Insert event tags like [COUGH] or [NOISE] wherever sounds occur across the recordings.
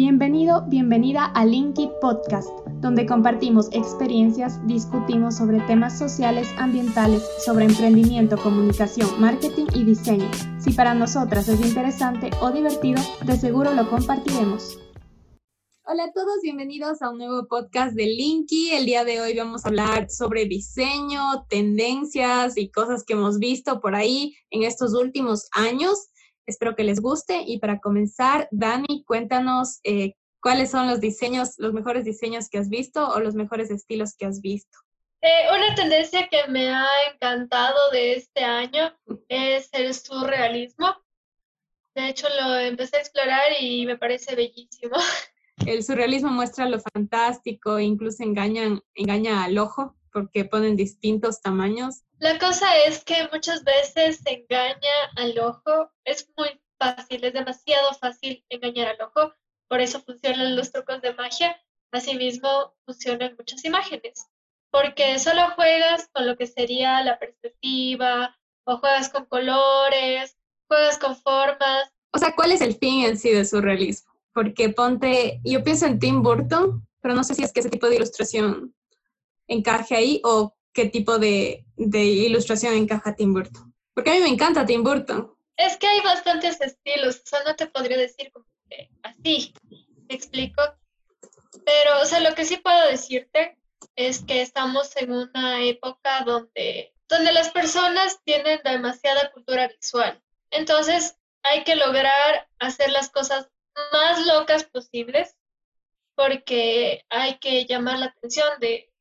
Bienvenido, bienvenida a Linky Podcast, donde compartimos experiencias, discutimos sobre temas sociales, ambientales, sobre emprendimiento, comunicación, marketing y diseño. Si para nosotras es interesante o divertido, de seguro lo compartiremos. Hola a todos, bienvenidos a un nuevo podcast de Linky. El día de hoy vamos a hablar sobre diseño, tendencias y cosas que hemos visto por ahí en estos últimos años. Espero que les guste y para comenzar, Dani, cuéntanos eh, cuáles son los diseños, los mejores diseños que has visto o los mejores estilos que has visto. Eh, una tendencia que me ha encantado de este año es el surrealismo. De hecho, lo empecé a explorar y me parece bellísimo. [LAUGHS] El surrealismo muestra lo fantástico, incluso engañan, engaña al ojo porque ponen distintos tamaños. La cosa es que muchas veces se engaña al ojo. Es muy fácil, es demasiado fácil engañar al ojo. Por eso funcionan los trucos de magia. Asimismo, funcionan muchas imágenes. Porque solo juegas con lo que sería la perspectiva, o juegas con colores, juegas con formas. O sea, ¿cuál es el fin en sí de surrealismo? Porque ponte, yo pienso en Tim Burton, pero no sé si es que ese tipo de ilustración encaje ahí o qué tipo de, ilustración encaja Tim Burton. Porque a mí me encanta Tim Burton. Es que hay bastantes estilos, o sea, no te podría decir como que así, te explico. Pero, o sea, lo que sí puedo decirte es que estamos en una época donde, donde las personas tienen demasiada cultura visual. Entonces, hay que lograr hacer las cosas más locas posibles porque hay que llamar la atención de,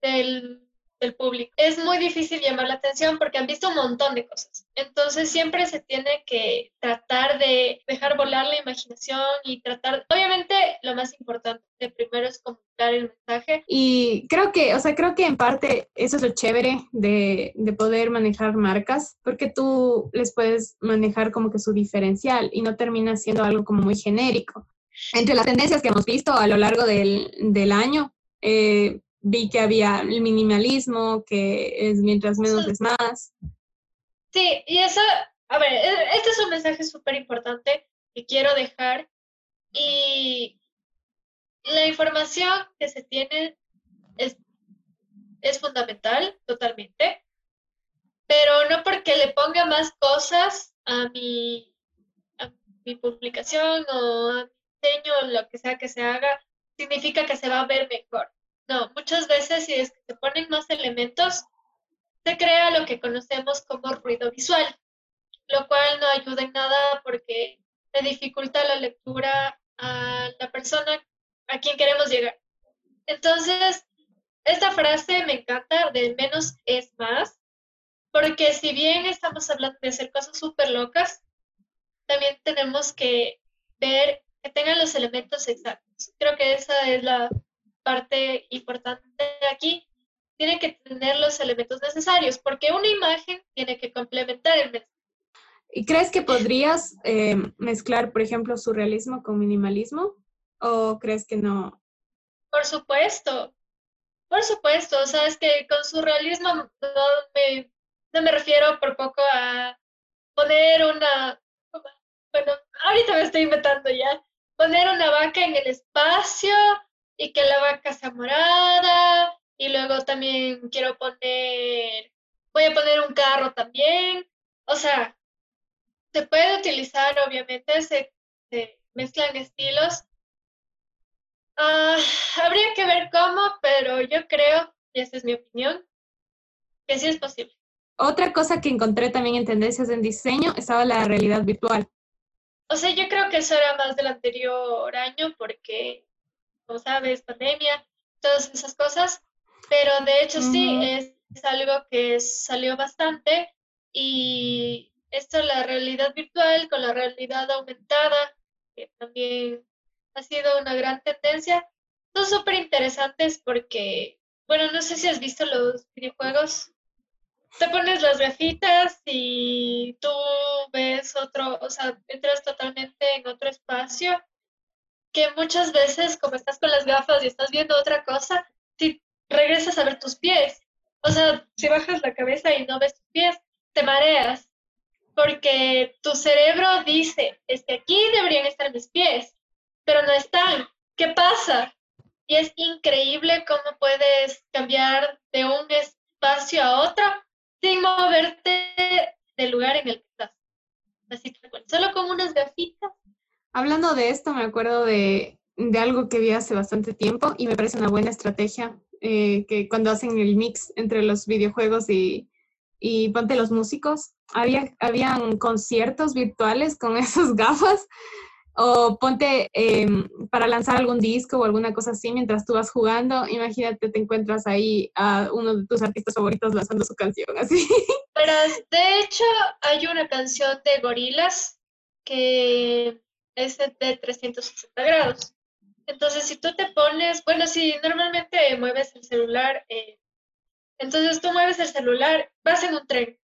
del, público. Es muy difícil llamar la atención porque han visto un montón de cosas. Entonces siempre se tiene que tratar de dejar volar la imaginación y tratar, obviamente lo más importante primero es comunicar el mensaje. Y creo que, o sea, creo que en parte eso es lo chévere de, de poder manejar marcas, porque tú les puedes manejar como que su diferencial y no termina siendo algo como muy genérico. Entre las tendencias que hemos visto a lo largo del, del año, eh, vi que había el minimalismo, que es mientras menos es más. Sí, y eso, a ver, e, este es un mensaje súper importante que quiero dejar y la información que se tiene es, es fundamental totalmente, pero no porque le ponga más cosas a mi, a mi publicación o a mi diseño o lo que sea que se haga, significa que se va a ver mejor. No, muchas veces si se ponen más elementos, se crea lo que conocemos como ruido visual, lo cual no ayuda en nada porque le dificulta la lectura a la persona a quien queremos llegar. Entonces, esta frase me encanta, de menos es más, porque si bien estamos hablando de hacer cosas súper locas, también tenemos que ver que tengan los elementos exactos. Creo que esa es la parte importante aquí, tiene que tener los elementos necesarios, porque una imagen tiene que complementar el mensaje. ¿Y crees que podrías eh, mezclar, por ejemplo, surrealismo con minimalismo? ¿O crees que no? Por supuesto, por supuesto. O sea, es que con surrealismo no me, no me refiero por poco a poner una... Bueno, ahorita me estoy inventando ya. Poner una vaca en el espacio y que la vaca sea morada y luego también quiero poner, voy a poner un carro también. O sea, se puede utilizar, obviamente, se, mezclan estilos. Ah, habría que ver cómo, pero yo creo, y esa es mi opinión, que sí es posible. Otra cosa que encontré también en tendencias en diseño estaba la realidad virtual. O sea, yo creo que eso era más del anterior año porque como sabes, pandemia, todas esas cosas, pero de hecho sí, es, algo que salió bastante y esto, la realidad virtual con la realidad aumentada, que también ha sido una gran tendencia, son súper interesantes porque, bueno, no sé si has visto los videojuegos. Te pones las gafitas y tú ves otro, o sea, entras totalmente en otro espacio que muchas veces, como estás con las gafas y estás viendo otra cosa, si regresas a ver tus pies. O sea, si bajas la cabeza y no ves tus pies, te mareas. Porque tu cerebro dice, es que aquí deberían estar mis pies. pero no están. ¿Qué pasa? Y es increíble cómo puedes cambiar de un espacio a otro sin moverte del lugar en el que estás. Así que, solo con unas gafitas. Hablando de esto, me acuerdo de, de algo que vi hace bastante tiempo y me parece una buena estrategia, eh, que cuando hacen el mix entre los videojuegos y, y ponte los músicos, había, habían conciertos virtuales con [LAUGHS] esas gafas o ponte em, para lanzar algún disco o alguna cosa así mientras tú vas jugando, imagínate, te encuentras ahí a uno de tus artistas favoritos lanzando su canción, así. Pero de hecho hay una canción de Gorilas que es de 360 grados. Entonces, si tú te pones, bueno, si normalmente mueves el celular, eh, entonces tú mueves el celular, vas en un tren,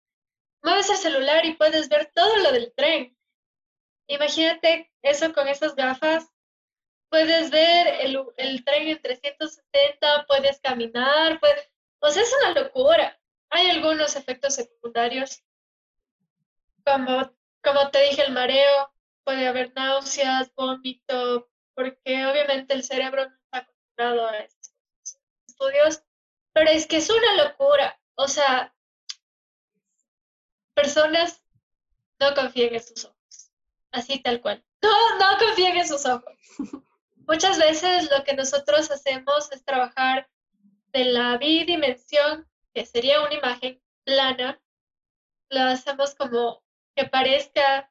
mueves el celular y puedes ver todo lo del tren. Imagínate eso con esas gafas. Puedes ver el, el tren en 370, puedes caminar, puedes... O sea, es una locura. Hay algunos efectos secundarios, como, como te dije, el mareo, puede haber náuseas, vómito, porque obviamente el cerebro no está acostumbrado a estos estudios, pero es que es una locura. O sea, personas no confíen en sus ojos así tal cual. No, no confíen en sus ojos. Muchas veces lo que nosotros hacemos es trabajar de la bidimensión, que sería una imagen plana, lo hacemos como que parezca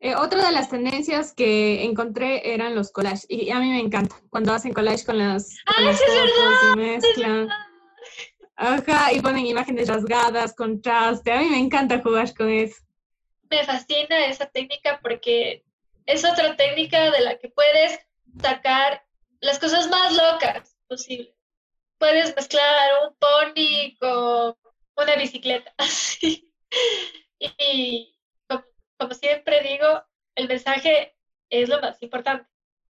eh, otra de las tendencias que encontré eran los collages y a mí me encanta cuando hacen collage con las, ah, es verdad, y mezclan. Ajá, y ponen imágenes rasgadas, contraste. A mí me encanta jugar con eso me fascina esa técnica porque es otra técnica de la que puedes sacar las cosas más locas posibles. Puedes mezclar un pony con una bicicleta. [LAUGHS] Y siempre digo, el mensaje es lo más importante.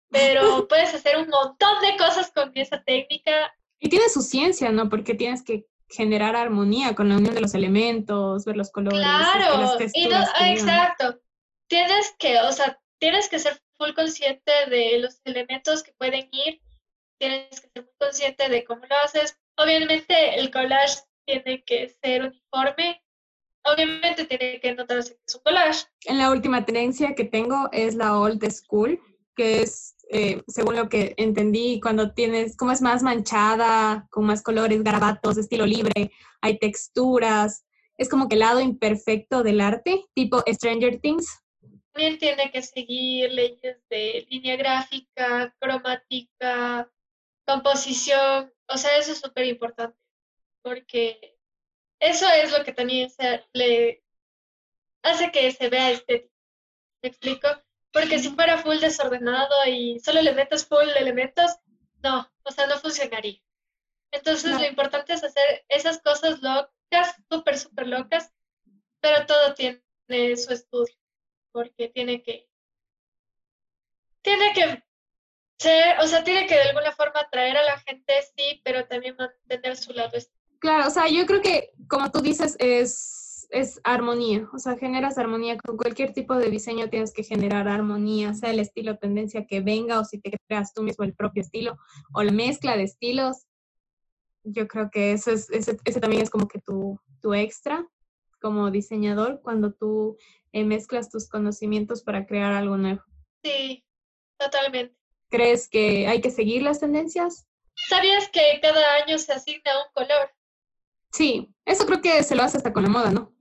Pero [LAUGHS] puedes hacer un montón de cosas con esa técnica. Y tiene su ciencia, ¿no? Porque tienes que generar armonía con la unión de los elementos, ver los colores. Claro, y exacto. Tienes que, o sea, tienes que ser full consciente de los elementos que pueden ir, tienes que ser muy consciente de cómo lo haces. Obviamente el collage tiene que ser uniforme, obviamente tiene que notarse que es un collage. En la última tendencia que tengo es la old school, que es eh, según lo que entendí, cuando tienes, como es más manchada, con más colores, garabatos, estilo libre, hay texturas, es como que el lado imperfecto del arte, tipo Stranger Things. También tiene que seguir leyes de línea gráfica, cromática, composición, o sea, eso es súper importante, porque eso es lo que también se, le hace que se vea estético. ¿Me explico? Porque si fuera full desordenado y solo le metes full elementos, no, o sea, no funcionaría. Entonces lo importante es hacer esas cosas locas, súper, súper locas, pero todo tiene su estudio, porque tiene que, tiene que ser, o sea, tiene que de alguna forma atraer a la gente, sí, pero también mantener su lado. Claro, o sea, yo creo que, como tú dices, es es armonía, o sea, generas armonía. Con cualquier tipo de diseño tienes que generar armonía, sea el estilo tendencia que venga o si te creas tú mismo el propio estilo o la mezcla de estilos. Yo creo que eso es, ese, también es como que tu, tu extra como diseñador cuando tú eh, mezclas tus conocimientos para crear algo nuevo. Sí, totalmente. ¿Crees que hay que seguir las tendencias? ¿Sabías que cada año se asigna un color? Sí, eso creo que se lo hace hasta con la moda, ¿no?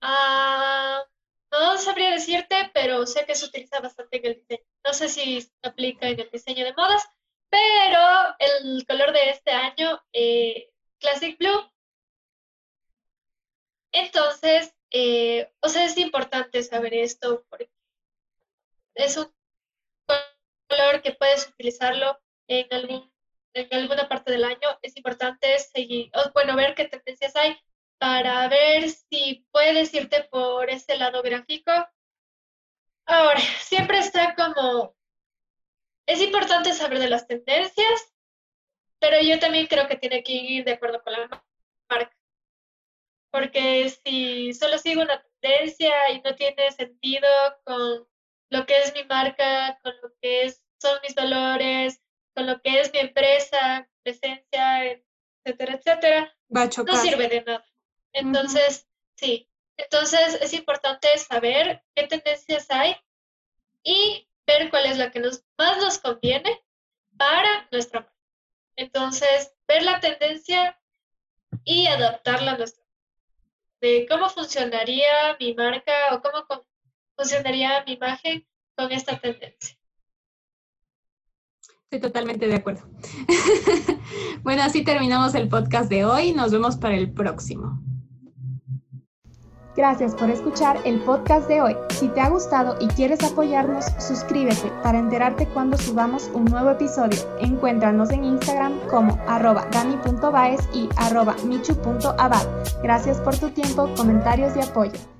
Ah, no sabría decirte, pero sé que se utiliza bastante en el diseño. No sé si se aplica en el diseño de modas, pero el color de este año, eh, Classic Blue. Entonces, eh, o sea, es importante saber esto porque es un color que puedes utilizarlo en, algún, en alguna parte del año. Es importante seguir, bueno, ver qué tendencias hay para ver si puedes irte por ese lado gráfico. Ahora, siempre está como, es importante saber de las tendencias, pero yo también creo que tiene que ir de acuerdo con la marca. Porque si solo sigo una tendencia y no tiene sentido con lo que es mi marca, con lo que es, son mis valores, con lo que es mi empresa, presencia, etcétera, etcétera, no sirve de nada. Entonces, sí, entonces es importante saber qué tendencias hay y ver cuál es la que nos, más nos conviene para nuestra marca. Entonces, ver la tendencia y adaptarla a nuestra de cómo funcionaría mi marca o cómo funcionaría mi imagen con esta tendencia. Estoy totalmente de acuerdo. [LAUGHS] bueno, así terminamos el podcast de hoy. Nos vemos para el próximo. Gracias por escuchar el podcast de hoy. Si te ha gustado y quieres apoyarnos, suscríbete para enterarte cuando subamos un nuevo episodio. Encuéntranos en Instagram como arroba dani.baez y arroba michu.abad. Gracias por tu tiempo, comentarios y apoyo.